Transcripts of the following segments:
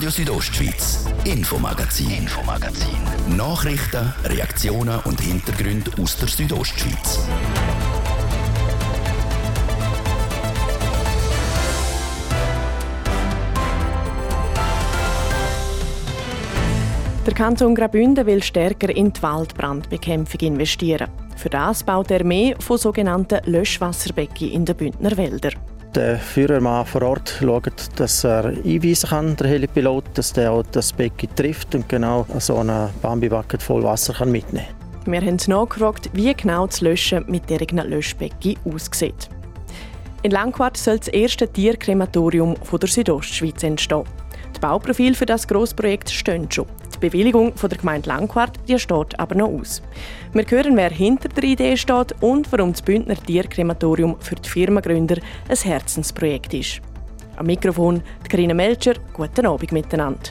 Radio Südostschweiz, Infomagazin, Infomagazin. Nachrichten, Reaktionen und Hintergründe aus der Südostschweiz. Der Kanton Graubünden will stärker in die Waldbrandbekämpfung investieren. Für das baut er mehr von sogenannten Löschwasserbecken in den Bündner Wäldern. Der Führermann vor Ort schaut, dass er einweisen kann, der Helipilot, dass der auch das Becken trifft und genau so eine Bambi-Bucket voll Wasser kann mitnehmen kann. Wir haben nachgefragt, wie genau das Löschen mit diesen Löschbecken aussieht. In Langquart soll das erste Tierkrematorium der Südostschweiz entstehen. Die Bauprofile für das Grossprojekt stehen schon. Die Bewilligung von der Gemeinde Langquart die steht aber noch aus. Wir hören, wer hinter der Idee steht und warum das Bündner Tierkrematorium für die Firmengründer ein Herzensprojekt ist. Am Mikrofon die Karina Melcher. Guten Abend miteinander.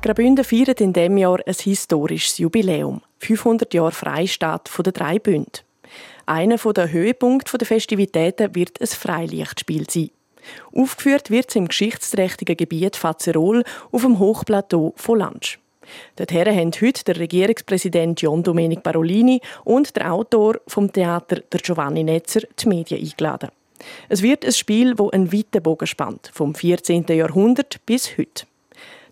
Graubünden feiert in diesem Jahr ein historisches Jubiläum. 500 Jahre Freistaat der drei Bünde. Einer der Höhepunkte der Festivitäten wird ein Freilichtspiel sein. Aufgeführt wird es im geschichtsträchtigen Gebiet Fazerol auf dem Hochplateau von Lansch. Dorthin haben heute der Regierungspräsident John Domenic Barolini und der Autor vom Theater, der Giovanni Netzer, die Medien eingeladen. Es wird ein Spiel, das einen weiten Bogen spannt, vom 14. Jahrhundert bis heute.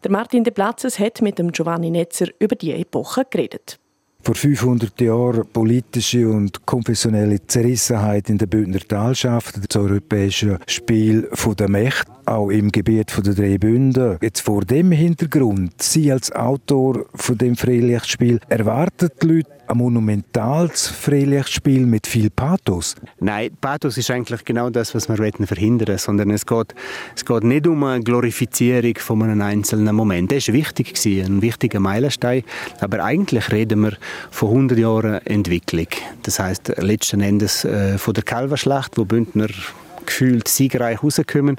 Der Martin de Platzes hat mit dem Giovanni Netzer über die Epoche geredet. Vor 500 Jahren politische und konfessionelle Zerrissenheit in der Bündner Talschaft, das europäische Spiel der Mächte, auch im Gebiet der drei Bünden. Jetzt vor dem Hintergrund, Sie als Autor von dem Freilichtspiel, erwartet die Leute ein monumentales Freilichtspiel mit viel Pathos? Nein, Pathos ist eigentlich genau das, was wir verhindern wollen, sondern es geht, es geht nicht um eine Glorifizierung von einem einzelnen Moment. Das war wichtig, ein wichtiger Meilenstein, aber eigentlich reden wir von 100 Jahren Entwicklung. Das heißt letzten Endes äh, von der Kalverschlacht, wo Bündner gefühlt siegreich rauskommen,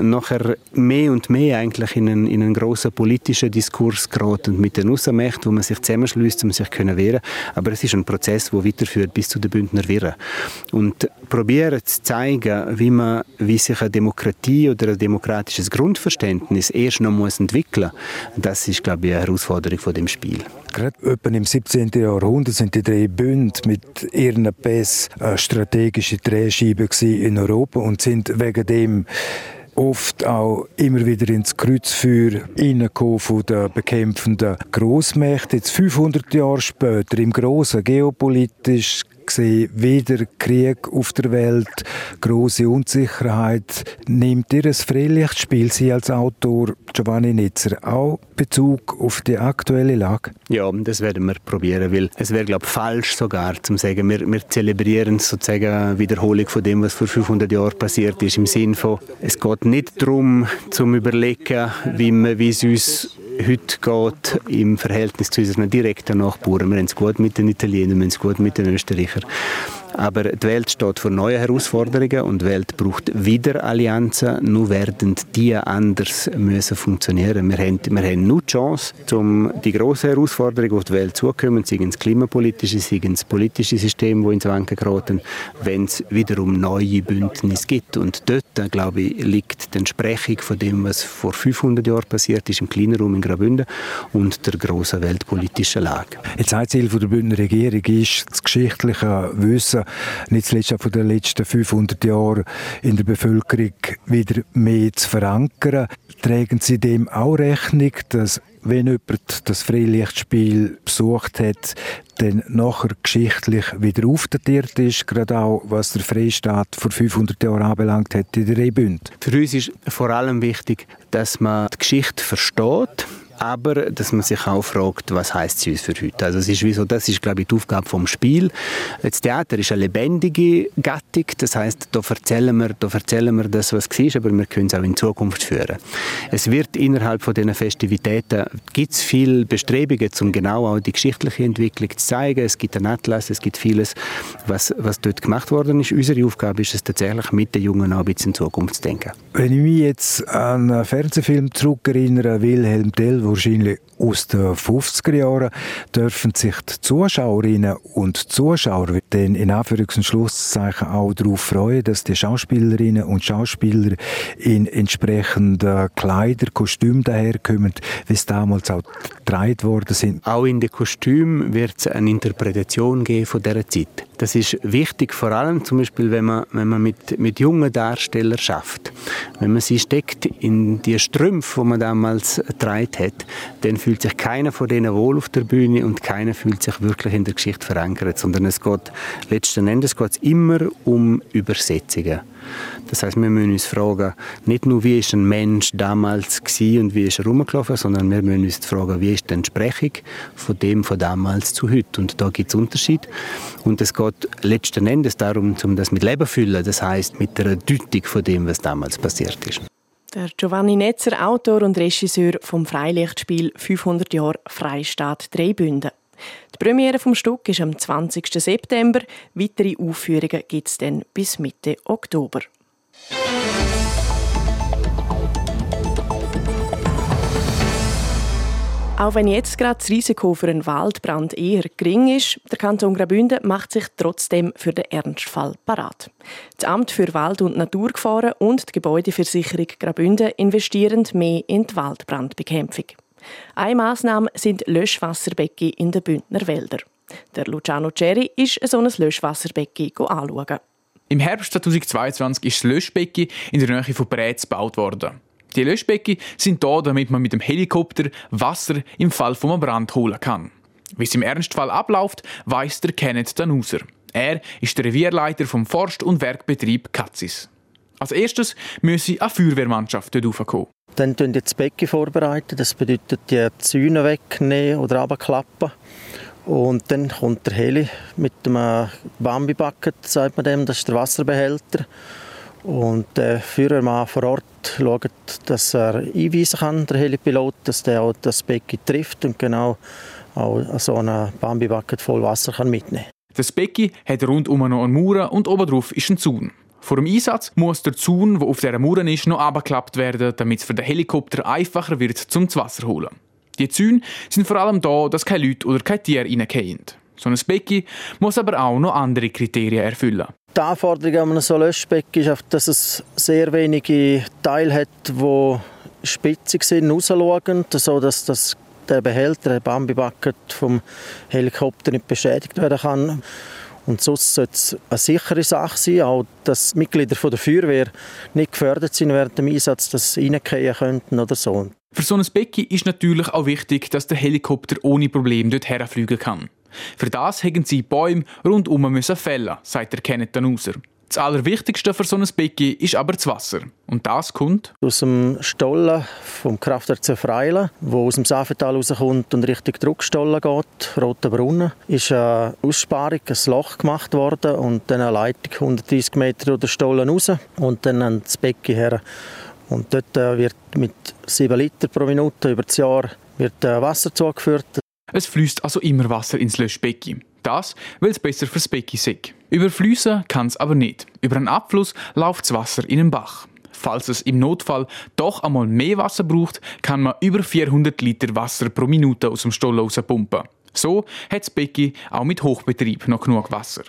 nachher mehr und mehr eigentlich in einen, in einen grossen politischen Diskurs geraten mit den Aussenmächten, wo man sich zusammenschließt, um sich zu wehren. Aber es ist ein Prozess, der weiterführt bis zu den Bündner Wirren. Und probieren zu zeigen, wie man, wie sich eine Demokratie oder ein demokratisches Grundverständnis erst noch muss entwickeln muss, das ist, glaube ich, eine Herausforderung von dem Spiel. Gerade im 17. Jahrhundert sind die drei Bünde mit ihren Pässen strategische Drehscheiben in Europa und sind wegen dem oft auch immer wieder ins Kreuzfeuer reingekommen von den bekämpfenden Großmächten. Jetzt 500 Jahre später, im grossen geopolitisch gesehen, wieder Krieg auf der Welt, große Unsicherheit. Nimmt ihr ein Freilichtspiel, Sie als Autor Giovanni Nitzer, auch Bezug auf die aktuelle Lage? Ja, das werden wir probieren, weil es wäre, glaube ich, falsch sogar, zu sagen, wir, wir zelebrieren sozusagen Wiederholung von dem, was vor 500 Jahren passiert ist, im Sinne von, es geht nicht darum, zu überlegen, wie, man, wie es uns heute geht im Verhältnis zu unseren direkten Nachbarn. Wir haben es gut mit den Italienern, wir haben es gut mit den Österreichern. zeker. Aber die Welt steht vor neuen Herausforderungen und die Welt braucht wieder Allianzen. Nur werden die anders müssen funktionieren. Wir haben, wir haben nur die Chance, um die grossen Herausforderungen, auf die Welt zukommen, seien es klimapolitische, seien es politische Systeme, die ins Wanken geraten, wenn es wiederum neue Bündnisse gibt. Und dort, glaube ich, liegt die Entsprechung von dem, was vor 500 Jahren passiert ist, im kleinen Raum in Graubünden und der grossen weltpolitischen Lage. Jetzt ein Ziel der Bündner Regierung ist das geschichtliche Wissen nicht zuletzt auch von den letzten 500 Jahren in der Bevölkerung wieder mehr zu verankern. Tragen Sie dem auch Rechnung, dass wenn jemand das Freilichtspiel besucht hat, dann nachher geschichtlich wieder aufdatiert ist, gerade auch was der Freistaat vor 500 Jahren anbelangt hat in der Rebünd. Für uns ist vor allem wichtig, dass man die Geschichte versteht, aber dass man sich auch fragt, was heißt sie uns für heute. Also es ist wie so, das ist glaube ich die Aufgabe vom Spiel. Das Theater ist eine lebendige Gattung, das heißt, da erzählen wir, da erzählen wir das, was war, aber wir können es auch in Zukunft führen. Es wird innerhalb von diesen Festivitäten gibt es viele Bestrebungen, um genau auch die geschichtliche Entwicklung zu zeigen. Es gibt einen Atlas, es gibt vieles, was, was dort gemacht worden ist. Unsere Aufgabe ist es tatsächlich, mit den Jungen auch ein bisschen in Zukunft zu denken. Wenn ich mich jetzt an einen Fernsehfilm zurückerinnere, Wilhelm Tell, wahrscheinlich aus den 50er Jahren, dürfen sich die Zuschauerinnen und Zuschauer dann in Anführungs- und Schlusszeichen auch darauf freuen, dass die Schauspielerinnen und Schauspieler in entsprechenden Kleider, Kostümen daherkommen, wie es damals auch getragen worden sind. Auch in den Kostümen wird es eine Interpretation geben von dieser Zeit. Das ist wichtig, vor allem zum Beispiel, wenn man, wenn man mit, mit jungen Darstellern schafft. Wenn man sie steckt in die Strümpfe, die man damals getragen hat, dann fühlt sich keiner von denen wohl auf der Bühne und keiner fühlt sich wirklich in der Geschichte verankert, sondern es geht letzten Endes geht immer um Übersetzungen. Das heißt, wir müssen uns fragen, nicht nur wie ist ein Mensch damals und wie ist er rumgelaufen, sondern wir müssen uns fragen, wie ist die Entsprechung von dem von damals zu heute. Und da gibt es Unterschied. Und es geht letzten Endes darum, um das mit Leben zu füllen. Das heißt, mit der Deutung von dem, was damals passiert ist. Der Giovanni Netzer, Autor und Regisseur vom Freilichtspiel 500 Jahre Freistaat Dreibünden. Die Premiere vom Stück ist am 20. September. Weitere Aufführungen gibt es dann bis Mitte Oktober. Auch wenn jetzt gerade das Risiko für einen Waldbrand eher gering ist, der Kanton Graubünden macht sich trotzdem für den Ernstfall parat. Das Amt für Wald- und Naturgefahren und die Gebäudeversicherung Graubünden investieren mehr in die Waldbrandbekämpfung. Eine Massnahme sind Löschwasserbecken in den Bündner Wäldern. Der Luciano Cherry ist so ein Löschwasserbecken anschauen. Im Herbst 2022 ist das Löschbecken in der Nähe von Brätz gebaut worden. Die Löschbecken sind da, damit man mit dem Helikopter Wasser im Fall von einem Brand holen kann. Wie es im Ernstfall abläuft, weiss der Kenneth Danuser. Er ist der Revierleiter vom Forst- und Werkbetrieb Katzis. Als erstes müsse eine Feuerwehrmannschaft dort raufkommen. Dann tun die das Becken vorbereiten. Das bedeutet, die Zäune wegnehmen oder abklappen. Und dann kommt der Heli mit dem Bambi-Bucket, sagt man dem, das ist der Wasserbehälter. Und der Führermann vor Ort schaut, dass er einweisen kann, der Helipilot, dass der auch das Becken trifft und genau auch so einen Bambi-Bucket voll Wasser kann mitnehmen kann. Das Becken hat rundum noch eine Mauer und obendrauf ist ein Zaun. Vor dem Einsatz muss der Zaun, der auf dieser Mauer ist, noch abgeklappt werden, damit es für den Helikopter einfacher wird, zum Wasser zu holen. Die Zäune sind vor allem da, dass keine Leute oder keine Tiere reingehen. So ein Becken muss aber auch noch andere Kriterien erfüllen. Die Anforderung an einem so Löschbecken ist, dass es sehr wenige Teile hat, die spitzig sind, rausschauen, sodass das der Behälter, der Bambi-Bucket vom Helikopter nicht beschädigt werden kann. Und sonst sollte es eine sichere Sache sein, auch dass Mitglieder der Feuerwehr nicht gefördert sind während dem Einsatz, dass sie reingehen könnten oder so. Für so ein Becken ist natürlich auch wichtig, dass der Helikopter ohne Probleme dort herfliegen kann. Für das hätten sie Bäume rundum müssen fällen, sagt der Kenneth Danuser. Das Allerwichtigste für so ein Becken ist aber das Wasser. Und das kommt aus dem Stollen vom Kraftwerk Zerfreilen, wo aus dem Safetal rauskommt und Richtung Druckstollen geht, Roter Brunnen, ist eine Aussparung, ein Loch gemacht worden und dann eine Leitung 130 Meter durch den Stollen raus und dann an das Becken her. Und dort äh, wird mit 7 Liter pro Minute über das Jahr wird äh, Wasser zugeführt. Es fließt also immer Wasser ins Löschbecken. Das, weil es besser fürs Becken ist. Überfließen kann es aber nicht. Über einen Abfluss läuft das Wasser in den Bach. Falls es im Notfall doch einmal mehr Wasser braucht, kann man über 400 Liter Wasser pro Minute aus dem Stollen pumpen. So hat das Becken auch mit Hochbetrieb noch genug Wasser.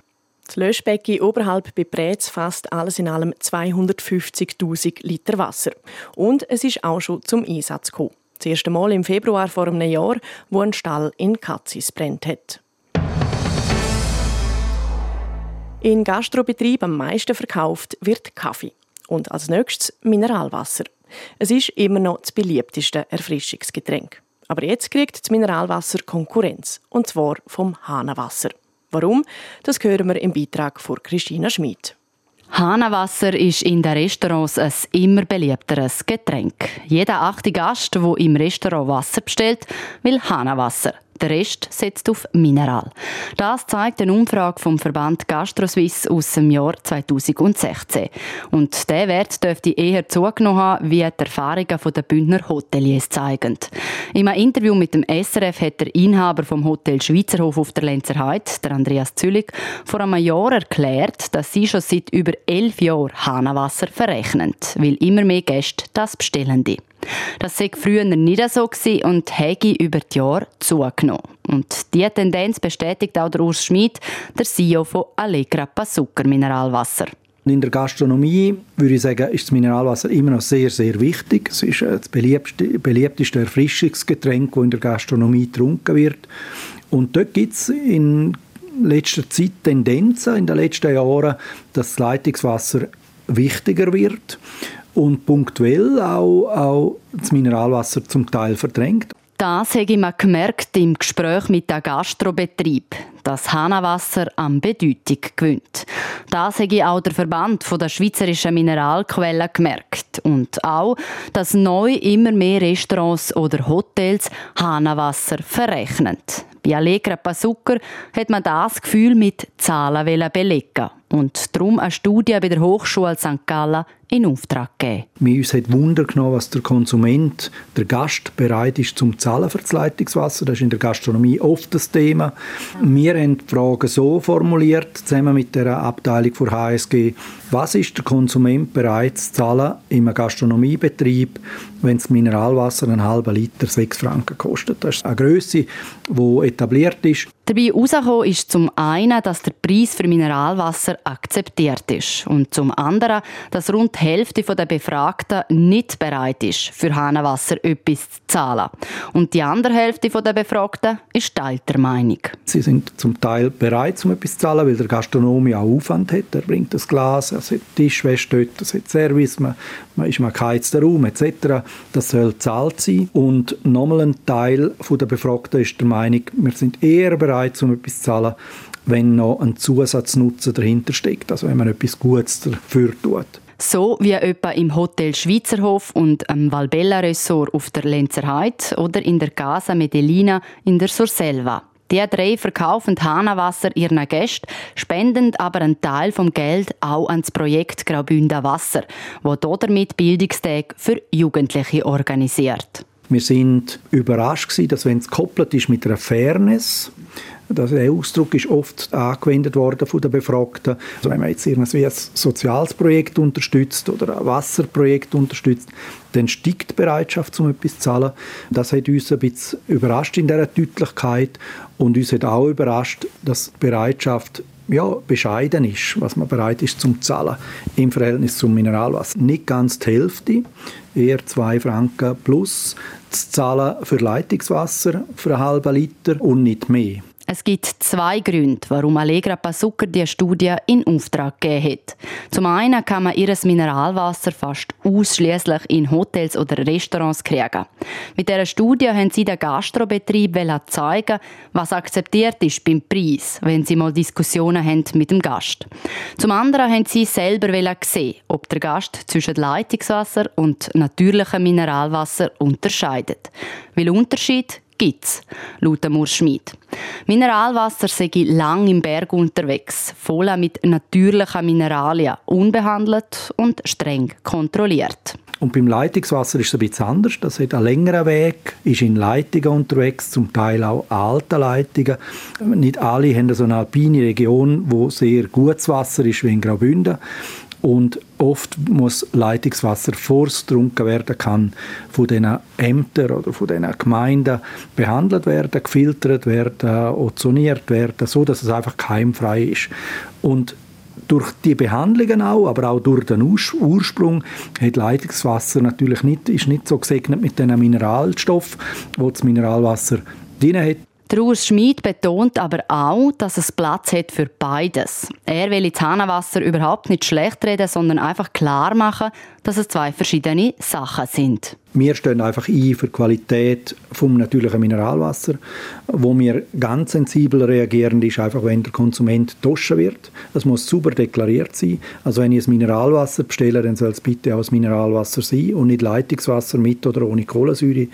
Das Löschbecken oberhalb bei Brätz fasst alles in allem 250.000 Liter Wasser. Und es ist auch schon zum Einsatz gekommen. Das erste Mal im Februar vor einem Jahr, wo ein Stall in Katzis brennt hat. In Gastrobetrieben am meisten verkauft wird Kaffee und als nächstes Mineralwasser. Es ist immer noch das beliebteste Erfrischungsgetränk. Aber jetzt kriegt das Mineralwasser Konkurrenz, und zwar vom Hahnenwasser. Warum? Das hören wir im Beitrag von Christina Schmid. Hahnenwasser ist in den Restaurants ein immer beliebteres Getränk. Jeder achte Gast, der im Restaurant Wasser bestellt, will Hahnenwasser. Der Rest setzt auf Mineral. Das zeigt eine Umfrage vom Verband GastroSwiss aus dem Jahr 2016. Und der Wert dürfte eher zugenommen haben, wie die Erfahrungen der Bündner Hoteliers zeigen. In einem Interview mit dem SRF hat der Inhaber vom Hotel Schweizerhof auf der Lenzer Heide, der Andreas Züllig, vor einem Jahr erklärt, dass sie schon seit über elf Jahren Hahnenwasser verrechnen, weil immer mehr Gäste das bestellen. Das sei früher nicht so gewesen und hätte über die Jahre zugenommen. Und diese Tendenz bestätigt auch der Urs Schmid, der CEO von Allegra Pasucker Mineralwasser. In der Gastronomie würde ich sagen, ist das Mineralwasser immer noch sehr, sehr wichtig. Es ist das beliebteste, beliebteste Erfrischungsgetränk, das in der Gastronomie getrunken wird. Und dort gibt es in letzter Zeit Tendenzen, in den letzten Jahren, dass das Leitungswasser wichtiger wird und punktuell auch, auch das Mineralwasser zum Teil verdrängt. Das habe ich mir gemerkt im Gespräch mit dem Gastrobetrieb, dass Hanawasser an Bedeutung gewinnt. Das habe ich auch der Verband der schweizerischen Mineralquellen gemerkt. Und auch, dass neu immer mehr Restaurants oder Hotels Hanawasser verrechnen. Bei Allegra Pasucker hat man das Gefühl mit Zahlen belegen und darum eine Studie bei der Hochschule St. Gallen in Auftrag gegeben. Mir uns hat Wunder genommen, was der Konsument, der Gast bereit ist zum Zahlen für das Leitungswasser. Das ist in der Gastronomie oft das Thema. Wir haben die Frage so formuliert, zusammen mit der Abteilung der HSG, was ist der Konsument bereit zu zahlen im Gastronomiebetrieb, wenn das Mineralwasser einen halben Liter 6 Franken kostet. Das ist eine Größe, die etabliert ist. Dabei herausgekommen ist zum einen, dass der Preis für Mineralwasser akzeptiert ist und zum anderen, dass rund die Hälfte der Befragten nicht bereit ist, für Hahnenwasser etwas zu zahlen. Und die andere Hälfte der Befragten ist teilter Meinung. Sie sind zum Teil bereit, um etwas zu zahlen, weil der Gastronom ja auch Aufwand hat. Er bringt das Glas, er hat Tischwäsche dort, es hat Service, man, man ist mal geheizter Raum etc. Das soll gezahlt sein. Und nochmal ein Teil der Befragten ist der Meinung, wir sind eher bereit, um etwas zu zahlen, wenn noch ein Zusatznutzen dahinter steckt, also wenn man etwas Gutes dafür tut. So wie etwa im Hotel Schweizerhof und am Valbella Resort auf der Lenzerheide oder in der Casa Medellina in der Surselva. Die drei verkaufen Hanawasser ihren Gästen, spenden aber einen Teil vom Geld auch ans Projekt Graubünden Wasser, wo damit Bildungstage für Jugendliche organisiert. Wir sind überrascht dass wenn es gekoppelt ist mit einer Fairness, der Ausdruck ist oft angewendet worden von den Befragten. Also wenn man jetzt irgendwie ein soziales Projekt unterstützt oder ein Wasserprojekt unterstützt, dann steigt die Bereitschaft, um etwas zu zahlen. Das hat uns ein bisschen überrascht in dieser Deutlichkeit und uns hat auch überrascht, dass die Bereitschaft ja, bescheiden ist, was man bereit ist zum zahlen im Verhältnis zum Mineralwasser. Nicht ganz die Hälfte, eher zwei Franken plus zu zahlen für Leitungswasser für einen halben Liter und nicht mehr. Es gibt zwei Gründe, warum Allegra Pasucker die Studie in Auftrag gegeben hat. Zum einen kann man ihr Mineralwasser fast ausschließlich in Hotels oder Restaurants kriegen. Mit dieser Studie haben sie den Gastrobetrieb zeigen, was akzeptiert ist beim Preis, wenn sie mal Diskussionen haben mit dem Gast. Zum anderen haben sie selber sehen, ob der Gast zwischen Leitungswasser und natürlichem Mineralwasser unterscheidet. Weil Unterschied gibt's, laut Urs Schmid. Mineralwasser sei lang im Berg unterwegs, voll mit natürlichen Mineralien, unbehandelt und streng kontrolliert. Und beim Leitungswasser ist es ein bisschen anders. Das hat einen längeren Weg, ist in Leitungen unterwegs, zum Teil auch alte Leitungen. Nicht alle haben so eine alpine Region, wo sehr gutes Wasser ist, wie in Graubünden. Und oft muss Leitungswasser, getrunken werden kann, von den Ämtern oder von den Gemeinden behandelt werden, gefiltert werden, ozoniert werden, so dass es einfach keimfrei ist. Und durch die Behandlungen auch, aber auch durch den Ursprung, hat Leitungswasser natürlich nicht, ist nicht so gesegnet mit den Mineralstoffen, wo das Mineralwasser drin hat. Urs Schmid betont aber auch, dass es Platz hat für beides. Er will das Hahnenwasser überhaupt nicht schlecht reden, sondern einfach klar machen, dass es zwei verschiedene Sachen sind. Wir stehen einfach ein für die Qualität vom natürlichen Mineralwasser. Wo wir ganz sensibel reagieren, ist einfach, wenn der Konsument duschen wird. Das muss super deklariert sein. Also wenn ich ein Mineralwasser bestelle, dann soll es bitte auch Mineralwasser sein und nicht Leitungswasser mit oder ohne Kohlensäure.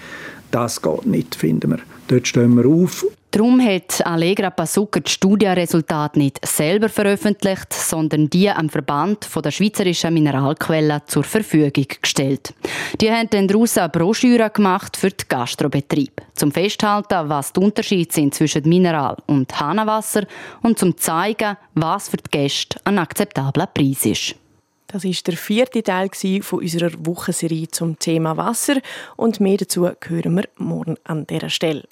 Das geht nicht, finden wir. Dort stehen wir auf. Darum hat Allegra Pasucker die Studienresultate nicht selber veröffentlicht, sondern die am Verband der schweizerischen Mineralquellen zur Verfügung gestellt. Die haben dann daraus eine Broschüre gemacht für den Gastrobetrieb, zum Festhalten, was die Unterschiede sind zwischen Mineral- und Hahnenwasser und zum zeigen, was für die Gäste ein akzeptabler Preis ist. Das ist der vierte Teil von unserer Wochenserie zum Thema Wasser und mehr dazu hören wir morgen an dieser Stelle.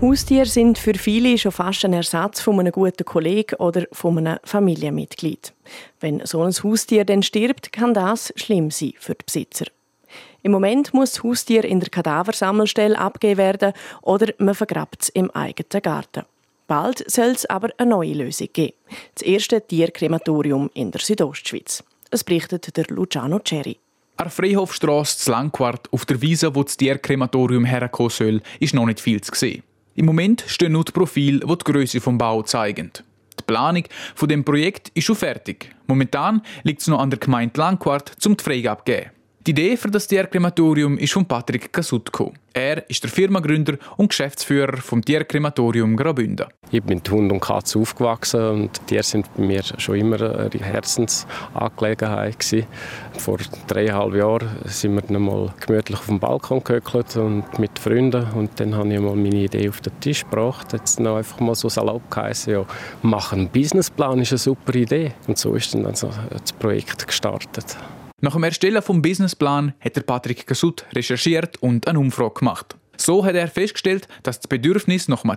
Haustiere sind für viele schon fast ein Ersatz von einem guten Kollegen oder von einem Familienmitglied. Wenn so ein Haustier dann stirbt, kann das schlimm sein für die Besitzer. Im Moment muss das Haustier in der Kadaversammelstelle abgegeben werden oder man vergrabt es im eigenen Garten. Bald soll es aber eine neue Lösung geben. Das erste Tierkrematorium in der Südostschweiz. Es berichtet der Luciano Cherry. An Freihofstrasse zu Langquart, auf der Wiese, wo das Tierkrematorium herkommen soll, ist noch nicht viel zu sehen. Im Moment stehen nur die Profile, die die Größe des Bau zeigen. Die Planung von dem Projekt ist schon fertig. Momentan liegt es noch an der Gemeinde Langquart, um die Freigabe zu geben. Die Idee für das Tierkrematorium ist von Patrick Casut Er ist der Firmengründer und Geschäftsführer vom Tierkrematorium Graubünden. Ich bin mit Hund und Katze aufgewachsen und Tiere sind bei mir schon immer eine Herzensangelegenheit gewesen. Vor dreieinhalb Jahren sind wir dann mal gemütlich auf dem Balkon gehöckelt und mit Freunden und dann habe ich mal meine Idee auf den Tisch gebracht. Jetzt noch einfach mal so salopp geheißen, ja, machen einen Businessplan ist eine super Idee und so ist dann also das Projekt gestartet. Nach dem Erstellen vom Businessplan hat der Patrick Gasut recherchiert und eine Umfrage gemacht. So hat er festgestellt, dass das Bedürfnis nach einem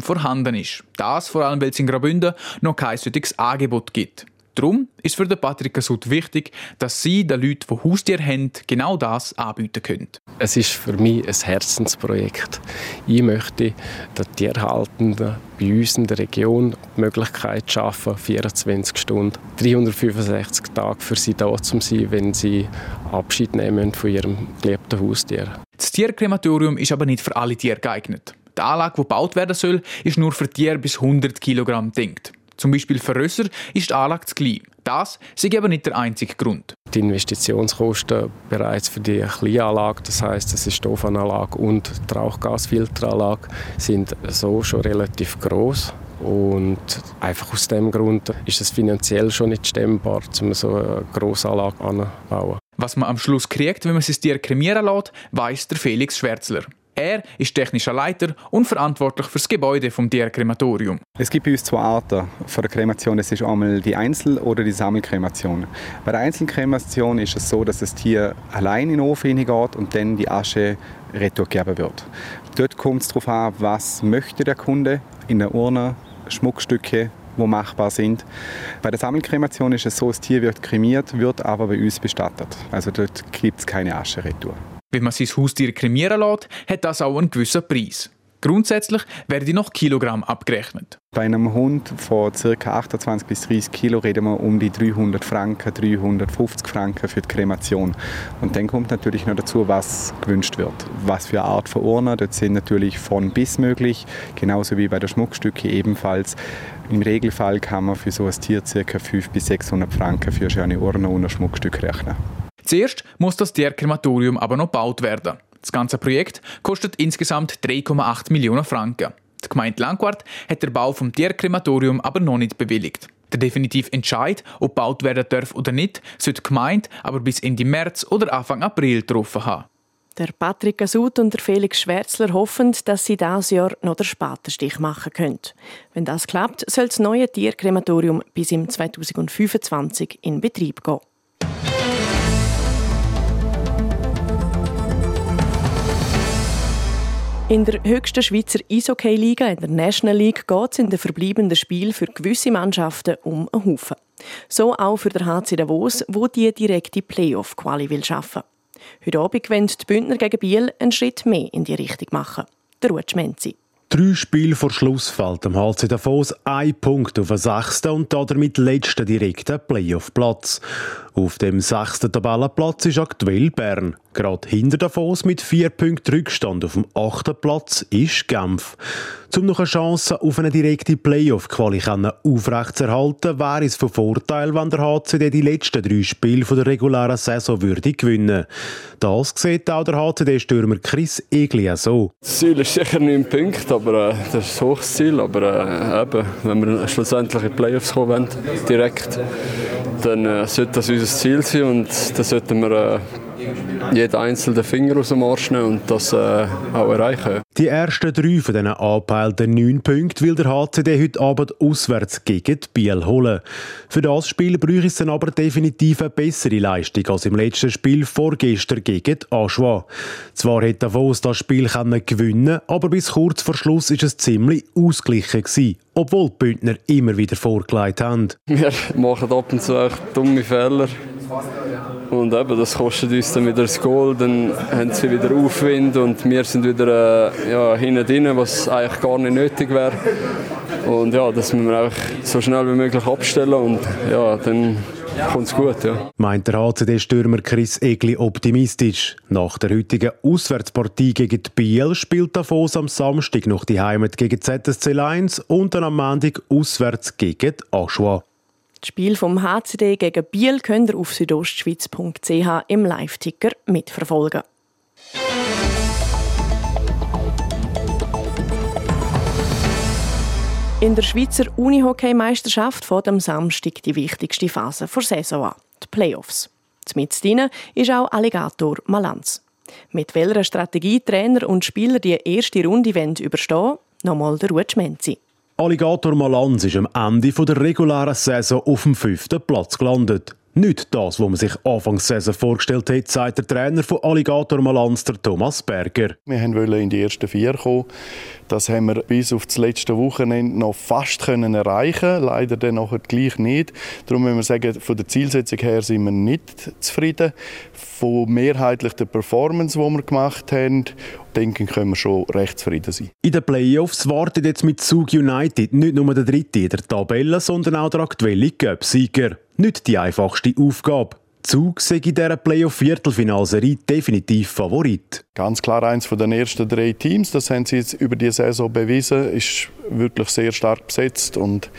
vorhanden ist. Das vor allem, weil es in Graubünden noch kein solches Angebot gibt. Darum ist für den Patrick Gasut wichtig, dass Sie den Leuten, die Haustiere haben, genau das anbieten können. Es ist für mich ein Herzensprojekt. Ich möchte den Tierhaltenden bei uns in der Region die Möglichkeit schaffen, 24 Stunden, 365 Tage für sie da zu sein, wenn sie Abschied nehmen von ihrem geliebten Haustier. Das Tierkrematorium ist aber nicht für alle Tiere geeignet. Die Anlage, die gebaut werden soll, ist nur für Tiere bis 100 Kilogramm denkt. Zum Beispiel für Rösser ist die Anlage zu klein. Das ist aber nicht der einzige Grund. Die Investitionskosten bereits für die Kleinanlage, das heißt, das ist Stoffanlage und die Rauchgasfilteranlage, sind so schon relativ groß. Und einfach aus dem Grund ist es finanziell schon nicht stemmbar, um so eine Grossanlage anzubauen. Was man am Schluss kriegt, wenn man sein Tier kremieren lässt, weiss der Felix Schwärzler. Er ist technischer Leiter und verantwortlich für das Gebäude vom Tierkrematorium. Es gibt bei uns zwei Arten von der Kremation. Es ist einmal die Einzel- oder die Sammelkremation. Bei der Einzelkremation ist es so, dass das Tier allein in den Ofen geht und dann die Asche retourgegeben wird. Dort kommt es darauf an, was möchte der Kunde in der Urne, Schmuckstücke, die machbar sind. Bei der Sammelkremation ist es so, das Tier wird kremiert, wird aber bei uns bestattet. Also dort gibt es keine Asche retour. Wenn man sein Haustier kremieren lässt, hat das auch einen gewissen Preis. Grundsätzlich werden noch Kilogramm abgerechnet. Bei einem Hund von ca. 28 bis 30 Kilo reden wir um die 300 Franken, 350 Franken für die Kremation. Und dann kommt natürlich noch dazu, was gewünscht wird. Was für eine Art von Urne. Dort sind natürlich von bis möglich, genauso wie bei den Schmuckstücken ebenfalls. Im Regelfall kann man für so ein Tier ca. 500 bis 600 Franken für eine Urne und ein Schmuckstück rechnen. Zuerst muss das Tierkrematorium aber noch gebaut werden. Das ganze Projekt kostet insgesamt 3,8 Millionen Franken. Die Gemeinde Langquart hat den Bau vom Tierkrematorium aber noch nicht bewilligt. Der definitive Entscheid, ob gebaut werden darf oder nicht, sollte die Gemeinde aber bis Ende März oder Anfang April getroffen haben. Der Patrick Gasut und der Felix Schwärzler hoffen, dass sie dieses Jahr noch den Spatenstich machen können. Wenn das klappt, soll das neue Tierkrematorium bis im 2025 in Betrieb gehen. In der höchsten Schweizer Eishockey-Liga, in der National League, geht es in den verbleibenden Spielen für gewisse Mannschaften um einen Haufen. So auch für den HC Davos, wo die direkte Playoff-Quali will schaffen. Heute Abend wollen die Bündner gegen Biel einen Schritt mehr in die Richtung machen. Der Ruud Schmenzi. Drei Spiele vor Schluss fällt dem HC Davos ein Punkt auf den sechsten und damit letzten direkten Playoff-Platz. Auf dem sechsten Tabellenplatz ist aktuell Bern. Gerade hinter Davos mit vier Punkten Rückstand auf dem achten Platz ist Genf. Um noch eine Chance auf eine direkte Playoff-Quali aufrechtzuerhalten, wäre es von Vorteil, wenn der HCD die letzten drei Spiele der regulären Saison würde gewinnen Das sieht auch der HCD-Stürmer Chris Egli so. Das Ziel ist sicher neun Punkte, aber äh, das ist ein hohes Ziel. Aber äh, eben, wenn wir schlussendlich in die Playoffs kommen wollen, direkt, dann äh, sollte das unser Ziel sein und dann sollten wir äh, jeden einzelnen Finger aus dem Arsch nehmen und das äh, auch erreichen. Die ersten drei von diesen angepeilten neun Punkten will der HCD heute Abend auswärts gegen Biel holen. Für das Spiel bräuchte es dann aber definitiv eine bessere Leistung als im letzten Spiel vorgestern gegen Aschua. Zwar hätte Davos das Spiel gewinnen können, aber bis kurz vor Schluss ist es ziemlich ausgeglichen gewesen, obwohl die Bündner immer wieder vorgelegt haben. Wir machen ab und zu echt dumme Fehler. Und eben, das kostet uns dann wieder das Goal, dann haben sie wieder Aufwind und wir sind wieder äh, ja, hinten drin, was eigentlich gar nicht nötig wäre. Und ja, das müssen wir auch so schnell wie möglich abstellen und ja, dann kommt es gut. Ja. Meint der HCD-Stürmer Chris Egli optimistisch. Nach der heutigen Auswärtspartie gegen die Biel spielt Davos am Samstag noch die Heimat gegen ZSC Lions und dann am Montag auswärts gegen Aschua. Das Spiel vom HCD gegen Biel könnt ihr auf südostschweiz.ch im Live-Ticker mitverfolgen. In der Schweizer Unihockey-Meisterschaft fährt am Samstag die wichtigste Phase der Saison an, die Playoffs. Mit drinnen ist auch Alligator Malanz. Mit welcher Strategie Trainer und Spieler die erste Runde überstehen nochmal der Ruud Schmenzi. Alligator Malanz ist am Ende der regulären Saison auf dem fünften Platz gelandet. Nicht das, was man sich Anfangs Saison vorgestellt hat, sagt der Trainer von Alligator Malanz, Thomas Berger. Wir wollten in die ersten vier kommen. Das haben wir bis auf das letzte Wochenende noch fast können erreichen Leider dann nachher gleich nicht. Darum müssen wir sagen, von der Zielsetzung her sind wir nicht zufrieden. Von mehrheitlich der Performance, die wir gemacht haben, denke ich, können wir schon recht zufrieden sein. In den Playoffs wartet jetzt mit Zug United nicht nur der Dritte in der Tabelle, sondern auch der aktuelle Cup-Sieger. Nicht die einfachste Aufgabe. Zug sei in dieser Playoff-Viertelfinalserie definitiv Favorit. Ganz klar eins von den ersten drei Teams. Das haben sie jetzt über die Saison bewiesen. Ist wirklich sehr stark besetzt und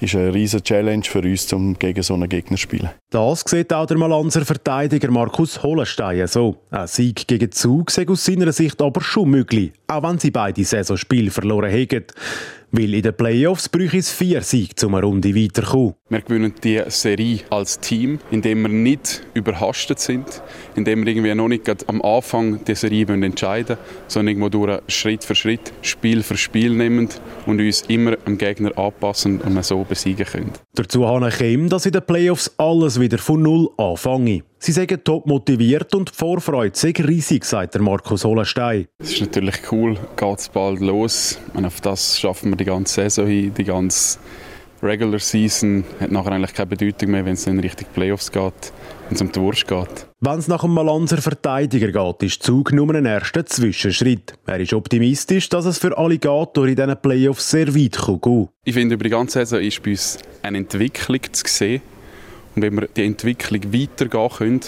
ist eine riesige Challenge für uns, um gegen so einen Gegner zu spielen. Das sieht auch der Malanzer Verteidiger Markus Hollenstein so. Ein Sieg gegen Zug sei aus seiner Sicht aber schon möglich, auch wenn sie beide Saisonspiele verloren haben. Weil in den Playoffs bräuchte es vier Siege, um eine Runde weiterzukommen. Wir gewinnen die Serie als Team, indem wir nicht überhastet sind, indem wir irgendwie noch nicht am Anfang der Serie entscheiden wollen, sondern irgendwo durch Schritt für Schritt, Spiel für Spiel nehmen und uns immer am Gegner anpassen und so besiegen können. Dazu habe ich dass in den Playoffs alles wieder von Null anfange. Sie sagen top motiviert und die Vorfreude sei riesig, sagt der Markus Holenstein. Es ist natürlich cool, geht es bald los. Und auf das schaffen wir die ganze Saison hin, die ganze Regular Season hat nachher eigentlich keine Bedeutung mehr, wenn es in Richtung Playoffs geht, wenn es um die Wurst geht. Wenn es nach einem Malanzer Verteidiger geht, ist Zug nur ein erster Zwischenschritt. Er ist optimistisch, dass es für Alligator in diesen Playoffs sehr weit gehen kann. Ich finde, über die ganze Saison ist bei uns eine Entwicklung zu sehen. Und wenn wir die Entwicklung weitergehen können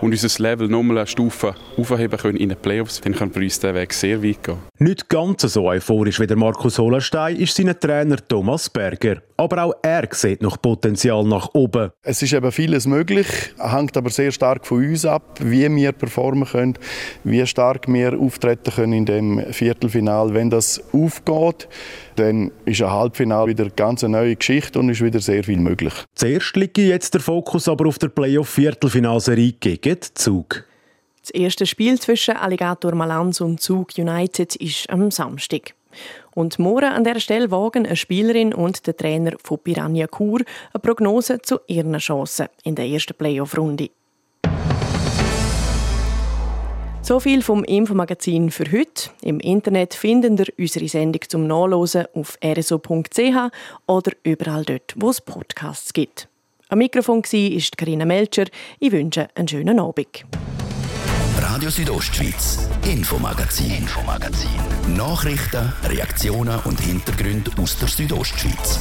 und unser Level nochmal eine Stufe aufheben können in den Playoffs, dann kann für uns der Weg sehr weit gehen. Nicht ganz so euphorisch wie der Markus Hollenstein ist sein Trainer Thomas Berger. Aber auch er sieht noch Potenzial nach oben. Es ist eben vieles möglich, hängt aber sehr stark von uns ab, wie wir performen können, wie stark wir auftreten können in dem Viertelfinal. Wenn das aufgeht, dann ist ein Halbfinale wieder eine ganz neue Geschichte und ist wieder sehr viel möglich. Zuerst liegt jetzt der Fokus aber auf der Playoff-Viertelfinalserie gegen Zug. Das erste Spiel zwischen Alligator Malanz und Zug United ist am Samstag. Und morgen an der Stelle wagen eine Spielerin und der Trainer von Piranha Kur eine Prognose zu ihren Chancen in der ersten Playoff-Runde. So viel vom Infomagazin für heute. Im Internet finden ihr unsere Sendung zum Nachlesen auf rso.ch oder überall dort, wo es Podcasts gibt. Am Mikrofon war Karina Melcher. Ich wünsche einen schönen Abend. Radio Südostschweiz, Infomagazin, Infomagazin. Nachrichten, Reaktionen und Hintergründe aus der Südostschweiz.